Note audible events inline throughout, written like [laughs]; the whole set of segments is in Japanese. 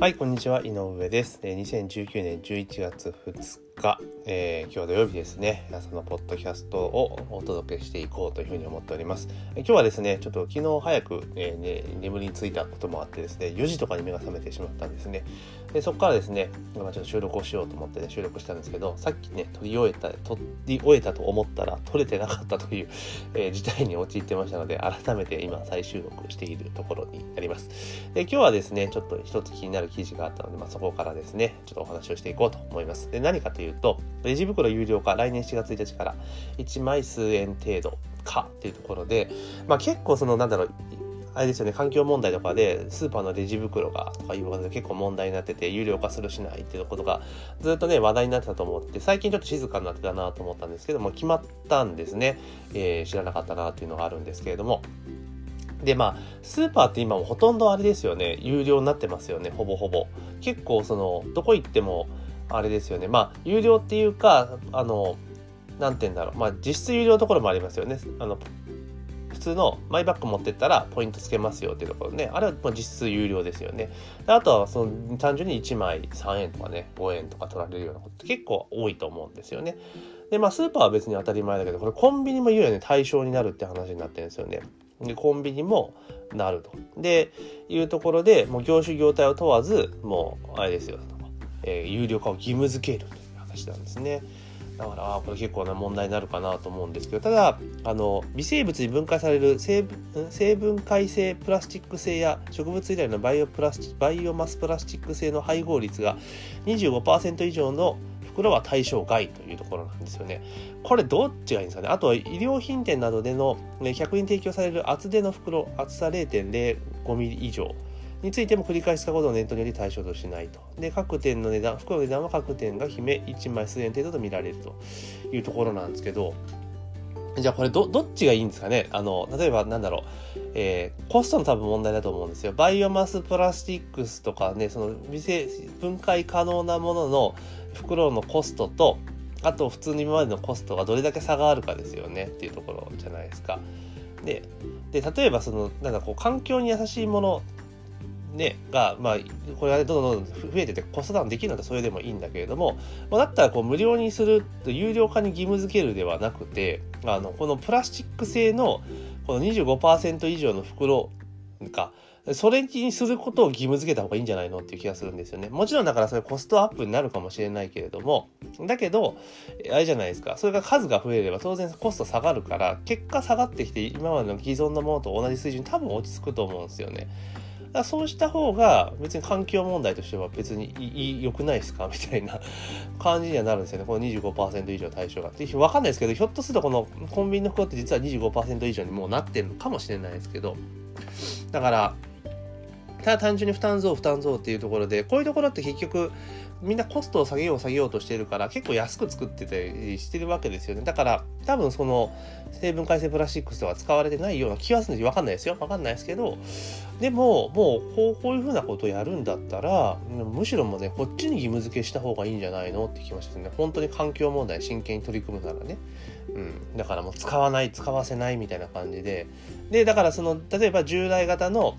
はい、こんにちは、井上です。2019年11月2日日、えー、今日土曜日ですね、朝のポッドキャストをお届けしていこうというふうに思っております。今日はですね、ちょっと昨日早く、えー、ね、眠りについたこともあってですね、4時とかに目が覚めてしまったんですね。でそこからですね、今ちょっと収録をしようと思って、ね、収録したんですけど、さっきね、撮り終えた、撮り終えたと思ったら、撮れてなかったという、えー、事態に陥ってましたので、改めて今再収録しているところになります。で今日はですね、ちょっと一つ気になる記事があったので、まあ、そこからですね、ちょっとお話をしていこうと思います。で何かというと、レジ袋有料化、来年7月1日から。1枚数円程度かっていうところで、まあ、結構そのなんだろうあれですよね環境問題とかでスーパーのレジ袋がとかいうことで結構問題になってて有料化するしないっていうことがずっとね話題になってたと思って最近ちょっと静かになってたなと思ったんですけども決まったんですね、えー、知らなかったなっていうのがあるんですけれども。でまあスーパーって今もほとんどあれですよね。有料になってますよねほぼほぼ。結構そのどこ行ってもあれですよね。まあ、有料っていうか、あの、なんて言うんだろう。まあ、実質有料のところもありますよね。あの、普通のマイバッグ持ってったらポイントつけますよっていうところね。あれは実質有料ですよね。あとは、その、単純に1枚3円とかね、5円とか取られるようなことって結構多いと思うんですよね。で、まあ、スーパーは別に当たり前だけど、これコンビニも言うよね、対象になるって話になってるんですよね。で、コンビニもなると。で、いうところで、もう業種業態を問わず、もう、あれですよ。えー、有料化を義務付けるという話なんですね。だからあこれ結構な問題になるかなと思うんですけどただあの微生物に分解される成成分解性プラスチック性や植物由来のバイオプラスバイオマスプラスチック性の配合率が25%以上の袋は対象外というところなんですよね。これどっちがいいんですかね？あとは医療品店などでの100人提供される厚手の袋厚さ 0.05mm 以上についても繰り返し使うことを念頭により対象としないと。で、各店の値段、服の値段は各店が秘め1枚数円程度と見られるというところなんですけど、じゃあこれど、どっちがいいんですかね？あの、例えばなんだろう、えー、コストの多分問題だと思うんですよ。バイオマスプラスチックスとかね、その店分解可能なものの袋のコストと、あと普通に今までのコストがどれだけ差があるかですよねっていうところじゃないですか。で、で例えばその、なんかこう環境に優しいものね、が、まあ、これがどんどんどん増えててコストダウンできるのでそれでもいいんだけれども、まあ、だったらこう無料にすると有料化に義務付けるではなくてあのこのプラスチック製のこの25%以上の袋かそれにすることを義務付けた方がいいんじゃないのっていう気がするんですよね。もちろんだからそれコストアップになるかもしれないけれども、だけど、あれじゃないですか。それが数が増えれば当然コスト下がるから、結果下がってきて今までの既存のものと同じ水準に多分落ち着くと思うんですよね。だそうした方が別に環境問題としては別に良くないですか？みたいな [laughs] 感じにはなるんですよね。この25%以上対象が。ってわかんないですけど、ひょっとするとこのコンビニの服って実は25%以上にもうなってるのかもしれないですけど、だから、ただ単純に負担増負担増っていうところでこういうところって結局みんなコストを下げよう下げようとしてるから結構安く作ってたりしてるわけですよね。だから多分その成分解性プラスチックスとか使われてないような気がするんです分かんないですよ。分かんないですけど。でももうこうこういうふうなことをやるんだったらむしろもねこっちに義務付けした方がいいんじゃないのって気ましたね。本当に環境問題真剣に取り組むならね。うん、だからもう使わない使わせないみたいな感じで。でだからその例えば従来型の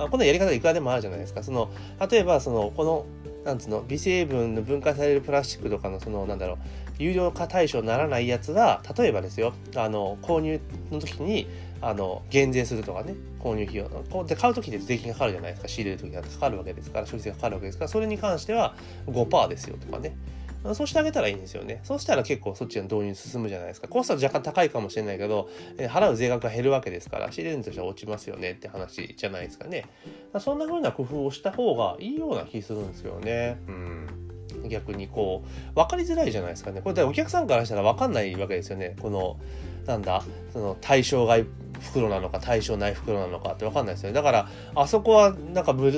あこのやり方いくらでもあるじゃないですか。その例えばそのこのなんつうの微成分の分解されるプラスチックとかのそのなんだろう有料化対象にならないやつは例えばですよあの購入の時にあの減税するとかね購入費用こうで買う時で税金がかかるじゃないですか。仕入れる時だってかかるわけですから消費税がかかるわけですからそれに関しては5%ですよとかね。そうしてあげたらいいんですよね。そうしたら結構そっちの導入進むじゃないですか。コストは若干高いかもしれないけど、え払う税額が減るわけですから、資源としては落ちますよねって話じゃないですかね。そんな風な工夫をした方がいいような気するんですよね。うん。逆にこう、分かりづらいじゃないですかね。これお客さんからしたら分かんないわけですよね。この、なんだ、その対象外袋なのか対象ない袋なのかって分かんないですよねだからあそこはなんか無、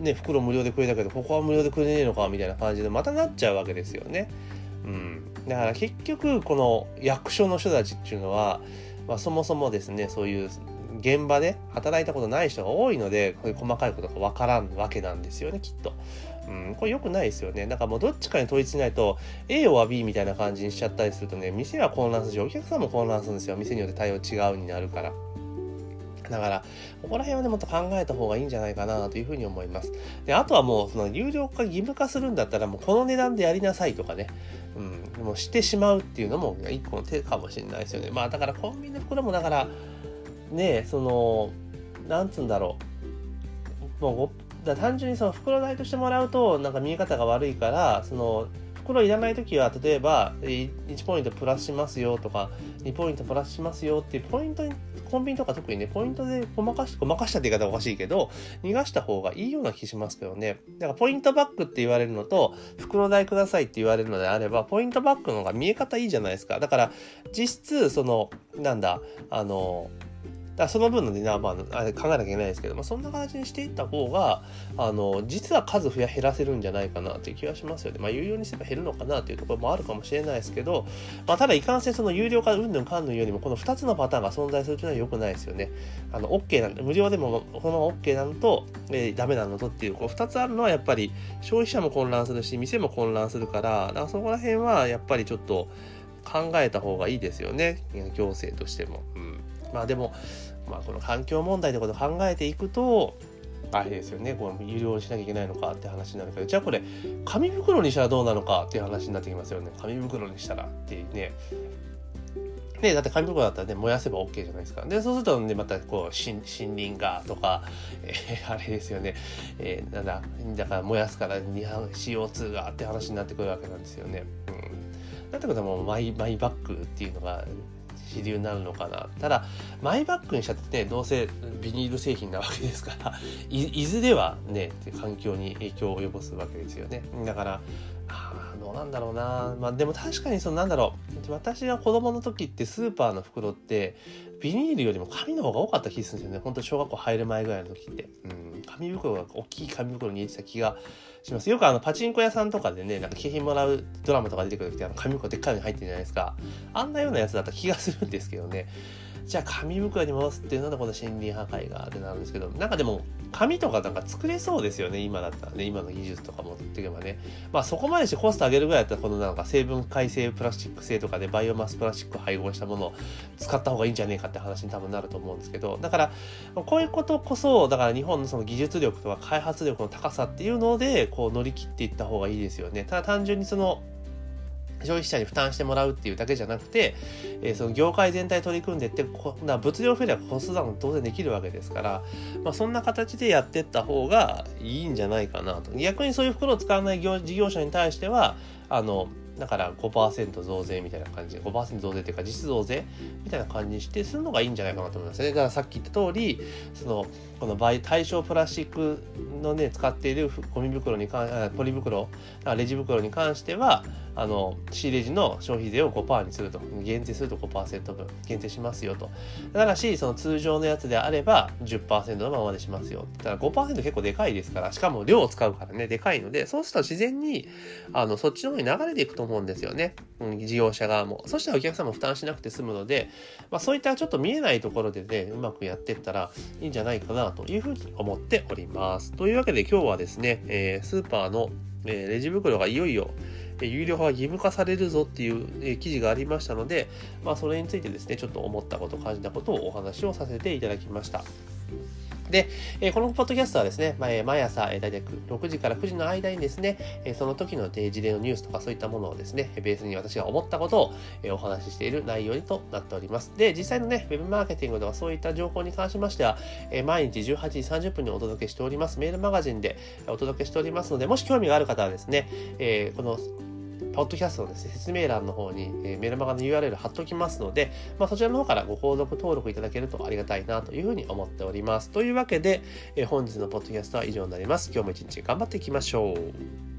ね、袋無料でくれたけどここは無料でくれねえのかみたいな感じでまたなっちゃうわけですよね。うん、だから結局この役所の人たちっていうのは、まあ、そもそもですねそういう現場で働いたことない人が多いのでこういう細かいことが分からんわけなんですよねきっと。うん、これ良くないですよね。だかもうどっちかに統一しないと A は B みたいな感じにしちゃったりするとね店は混乱するしお客さんも混乱するんですよ店によって対応違うになるから。だから、ここら辺はね、もっと考えた方がいいんじゃないかなというふうに思います。で、あとはもう、その有料化義務化するんだったら、もうこの値段でやりなさいとかね、うん、でもしてしまうっていうのも一個の手かもしれないですよね。まあ、だからコンビニの袋もだから、ね、その、なんつうんだろう。もうだ単純にその袋代としてもらうと、なんか見え方が悪いから、その、袋いらない時は例えば1ポイントプラスしますよとか2ポイントプラスしますよっていうポイントにコンビニとか特にねポイントでごまかしごまかしたって言い方おかしいけど逃がした方がいいような気しますけどね。だからポイントバックって言われるのと袋代くださいって言われるのであればポイントバックの方が見え方いいじゃないですか。だから実質そのなんだあのだその分の値段は、まあ、考えなきゃいけないですけど、まあ、そんな形にしていった方が、あの、実は数増や減らせるんじゃないかなという気がしますよね。まあ、有料にすれば減るのかなというところもあるかもしれないですけど、まあ、ただいかんせんその有料化うんぬんかんぬんよりも、この2つのパターンが存在するというのは良くないですよね。あの、OK なんで、無料でもこのまま OK なのと、えー、ダメなのとっていう、こう2つあるのはやっぱり消費者も混乱するし、店も混乱するから、だからそこら辺はやっぱりちょっと考えた方がいいですよね。行政としても。うん。まあでも、まあ、この環境問題のことを考えていくとあれですよねこの有料にしなきゃいけないのかって話になるけどじゃあこれ紙袋にしたらどうなのかっていう話になってきますよね紙袋にしたらっていうねね、だって紙袋だったらね、燃やせば OK じゃないですか。で、そうするとね、またこう、森林がとか、えー、あれですよね、えー、なんだ、だから燃やすから CO2 がって話になってくるわけなんですよね。うん。だってことはもうマイ、マイバッグっていうのが主流になるのかな。ただ、マイバッグにしちゃってね、どうせビニール製品なわけですからい、いずれはね、環境に影響を及ぼすわけですよね。だから、あどうなんだろうな。まあでも確かにそのなんだろう。私が子供の時ってスーパーの袋ってビニールよりも紙の方が多かった気がするんですよね。本当小学校入る前ぐらいの時って。うん。紙袋が大きい紙袋に入れてた気がします。よくあのパチンコ屋さんとかでね、なんか景品もらうドラマとか出てくる時あの紙袋でっかいのに入ってるじゃないですか。あんなようなやつだった気がするんですけどね。じゃあ紙袋に戻すっていうのはこの森林破壊がってなるんですけど、なんかでも紙とかなんか作れそうですよね、今だったらね、今の技術とか持っていけばね。まあそこまでしてコスト上げるぐらいだったら、このなんか成分改正プラスチック製とかでバイオマスプラスチック配合したものを使った方がいいんじゃねえかって話に多分なると思うんですけど、だからこういうことこそ、だから日本のその技術力とか開発力の高さっていうので、こう乗り切っていった方がいいですよね。ただ単純にその、消費者に負担してもらうっていうだけじゃなくて、えー、その業界全体取り組んでってこな物量増えればコストダウン当然できるわけですから、まあ、そんな形でやってった方がいいんじゃないかなと逆にそういう袋を使わない事業者に対してはあのだから5%増税みたいな感じで、5%増税っていうか実増税みたいな感じにしてするのがいいんじゃないかなと思いますね。だからさっき言った通り、その、この場合対象プラスチックのね、使っているゴミ袋に関、ポリ袋、レジ袋に関しては、あの、仕レジの消費税を5%にすると、限定すると5%分限定しますよと。ただし、その通常のやつであれば10%のままでしますよ。だから5%結構でかいですから、しかも量を使うからね、でかいので、そうすると自然に、あの、そっちの方に流れていくと思うんですよね。うん、事業者側も。そしたらお客さんも負担しなくて済むので、まあそういったちょっと見えないところでね、うまくやっていったらいいんじゃないかなというふうに思っております。というわけで今日はですね、えー、スーパーの、えー、レジ袋がいよいよ、有料化が義務化されるぞっていう、記事がありましたので、まあ、それについてですね、ちょっと思ったこと、感じたことをお話をさせていただきました。で、このポッドキャストはですね、毎朝、大体6時から9時の間にですね、その時の事例のニュースとかそういったものをですね、ベースに私が思ったことを、お話ししている内容となっております。で、実際のね、ウェブマーケティングとかそういった情報に関しましては、毎日18時30分にお届けしております、メールマガジンでお届けしておりますので、もし興味がある方はですね、このポッドキャストのですね、説明欄の方に、えー、メルマガの URL 貼っておきますので、まあ、そちらの方からご購読登録いただけるとありがたいなというふうに思っております。というわけで、えー、本日のポッドキャストは以上になります。今日も一日頑張っていきましょう。